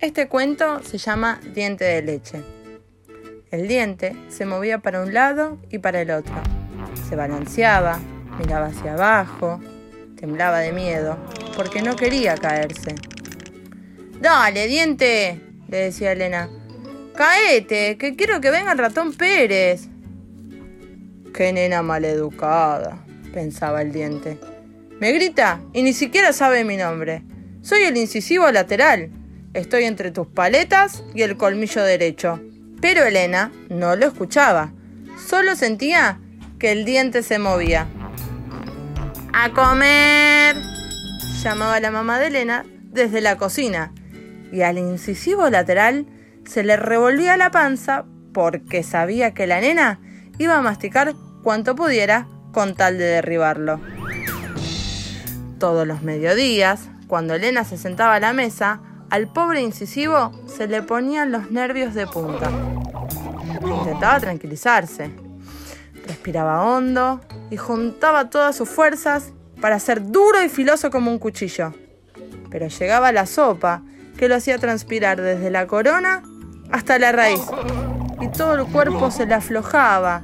Este cuento se llama Diente de leche. El diente se movía para un lado y para el otro. Se balanceaba, miraba hacia abajo, temblaba de miedo, porque no quería caerse. Dale, diente, le decía Elena. Caete, que quiero que venga el ratón Pérez. Qué nena maleducada, pensaba el diente. Me grita y ni siquiera sabe mi nombre. Soy el incisivo lateral. Estoy entre tus paletas y el colmillo derecho. Pero Elena no lo escuchaba. Solo sentía que el diente se movía. ¡A comer! llamaba la mamá de Elena desde la cocina. Y al incisivo lateral se le revolvía la panza porque sabía que la nena iba a masticar cuanto pudiera con tal de derribarlo. Todos los mediodías, cuando Elena se sentaba a la mesa, al pobre incisivo se le ponían los nervios de punta. Intentaba tranquilizarse. Respiraba hondo y juntaba todas sus fuerzas para ser duro y filoso como un cuchillo. Pero llegaba la sopa que lo hacía transpirar desde la corona hasta la raíz. Y todo el cuerpo se le aflojaba.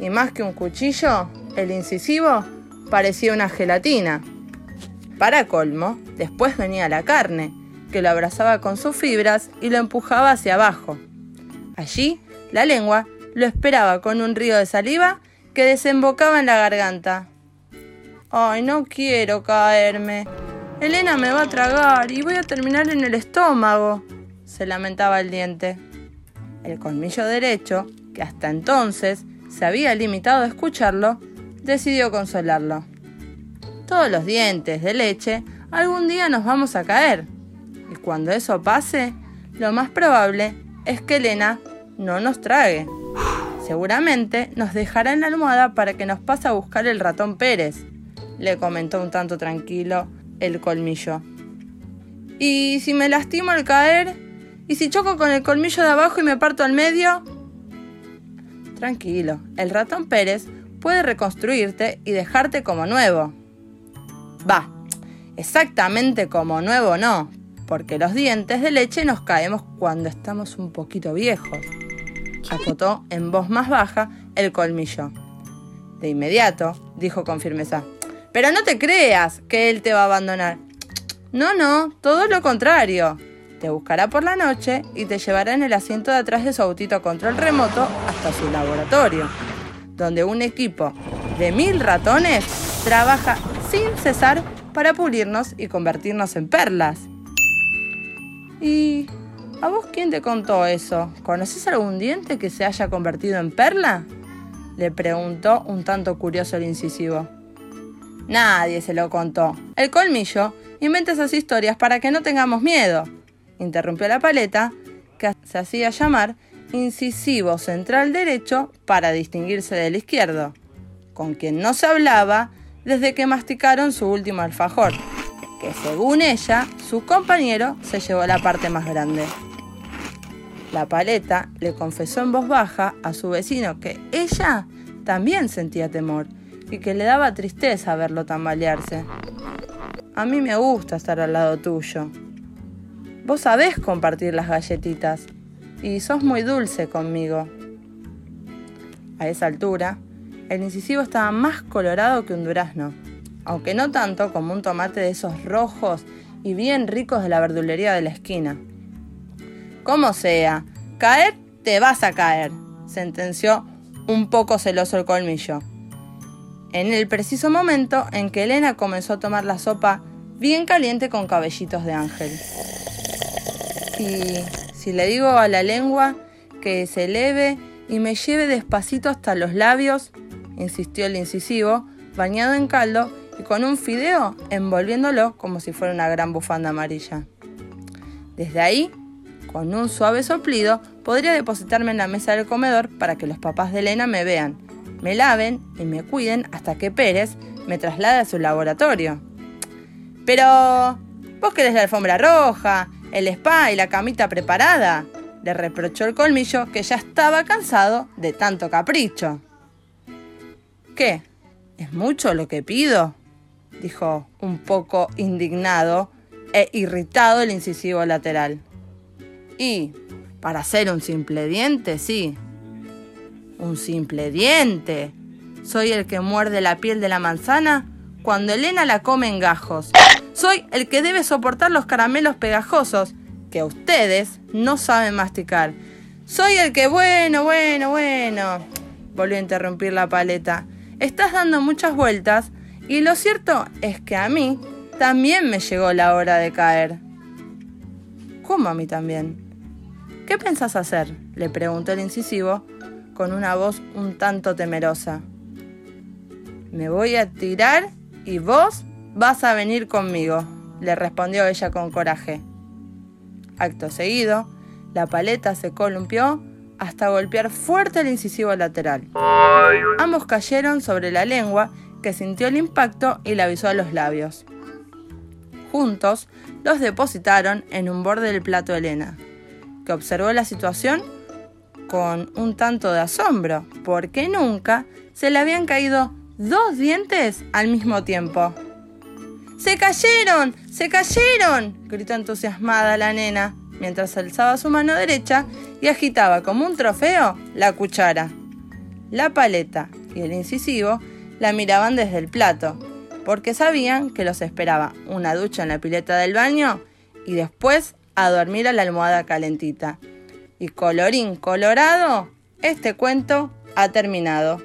Y más que un cuchillo, el incisivo parecía una gelatina. Para colmo, después venía la carne, que lo abrazaba con sus fibras y lo empujaba hacia abajo. Allí, la lengua lo esperaba con un río de saliva que desembocaba en la garganta. Ay, no quiero caerme. Elena me va a tragar y voy a terminar en el estómago, se lamentaba el diente. El colmillo derecho, que hasta entonces se había limitado a escucharlo, decidió consolarlo. Todos los dientes de leche algún día nos vamos a caer, cuando eso pase, lo más probable es que Elena no nos trague. Seguramente nos dejará en la almohada para que nos pase a buscar el ratón Pérez, le comentó un tanto tranquilo el colmillo. ¿Y si me lastimo al caer? ¿Y si choco con el colmillo de abajo y me parto al medio? Tranquilo, el ratón Pérez puede reconstruirte y dejarte como nuevo. Va, exactamente como nuevo no, porque los dientes de leche nos caemos cuando estamos un poquito viejos, acotó en voz más baja el colmillo. De inmediato, dijo con firmeza, pero no te creas que él te va a abandonar. No, no, todo lo contrario. Te buscará por la noche y te llevará en el asiento de atrás de su autito control remoto hasta su laboratorio, donde un equipo de mil ratones trabaja sin cesar para pulirnos y convertirnos en perlas. ¿Y a vos quién te contó eso? ¿Conoces algún diente que se haya convertido en perla? Le preguntó un tanto curioso el incisivo. Nadie se lo contó. El colmillo inventa esas historias para que no tengamos miedo, interrumpió la paleta, que se hacía llamar incisivo central derecho para distinguirse del izquierdo, con quien no se hablaba desde que masticaron su último alfajor que según ella, su compañero se llevó la parte más grande. La paleta le confesó en voz baja a su vecino que ella también sentía temor y que le daba tristeza verlo tambalearse. A mí me gusta estar al lado tuyo. Vos sabés compartir las galletitas y sos muy dulce conmigo. A esa altura, el incisivo estaba más colorado que un durazno aunque no tanto como un tomate de esos rojos y bien ricos de la verdulería de la esquina. Como sea, caer te vas a caer, sentenció un poco celoso el colmillo. En el preciso momento en que Elena comenzó a tomar la sopa bien caliente con cabellitos de ángel. Y si le digo a la lengua que se eleve y me lleve despacito hasta los labios, insistió el incisivo, bañado en caldo y con un fideo envolviéndolo como si fuera una gran bufanda amarilla. Desde ahí, con un suave soplido, podría depositarme en la mesa del comedor para que los papás de Elena me vean, me laven y me cuiden hasta que Pérez me traslade a su laboratorio. Pero, vos querés la alfombra roja, el spa y la camita preparada, le reprochó el colmillo que ya estaba cansado de tanto capricho. ¿Qué? ¿Es mucho lo que pido? Dijo un poco indignado e irritado el incisivo lateral. Y para ser un simple diente, sí. Un simple diente. Soy el que muerde la piel de la manzana cuando Elena la come en gajos. Soy el que debe soportar los caramelos pegajosos que ustedes no saben masticar. Soy el que, bueno, bueno, bueno, volvió a interrumpir la paleta. Estás dando muchas vueltas y lo cierto es que a mí también me llegó la hora de caer. ¿Cómo a mí también? ¿Qué pensás hacer? le preguntó el incisivo con una voz un tanto temerosa. Me voy a tirar y vos vas a venir conmigo, le respondió ella con coraje. Acto seguido, la paleta se columpió hasta golpear fuerte el incisivo lateral. Ambos cayeron sobre la lengua que sintió el impacto y la avisó a los labios. Juntos los depositaron en un borde del plato de Elena, que observó la situación con un tanto de asombro, porque nunca se le habían caído dos dientes al mismo tiempo. ¡Se cayeron! ¡Se cayeron! gritó entusiasmada la nena, mientras alzaba su mano derecha y agitaba como un trofeo la cuchara. La paleta y el incisivo la miraban desde el plato, porque sabían que los esperaba una ducha en la pileta del baño y después a dormir a la almohada calentita. Y colorín colorado, este cuento ha terminado.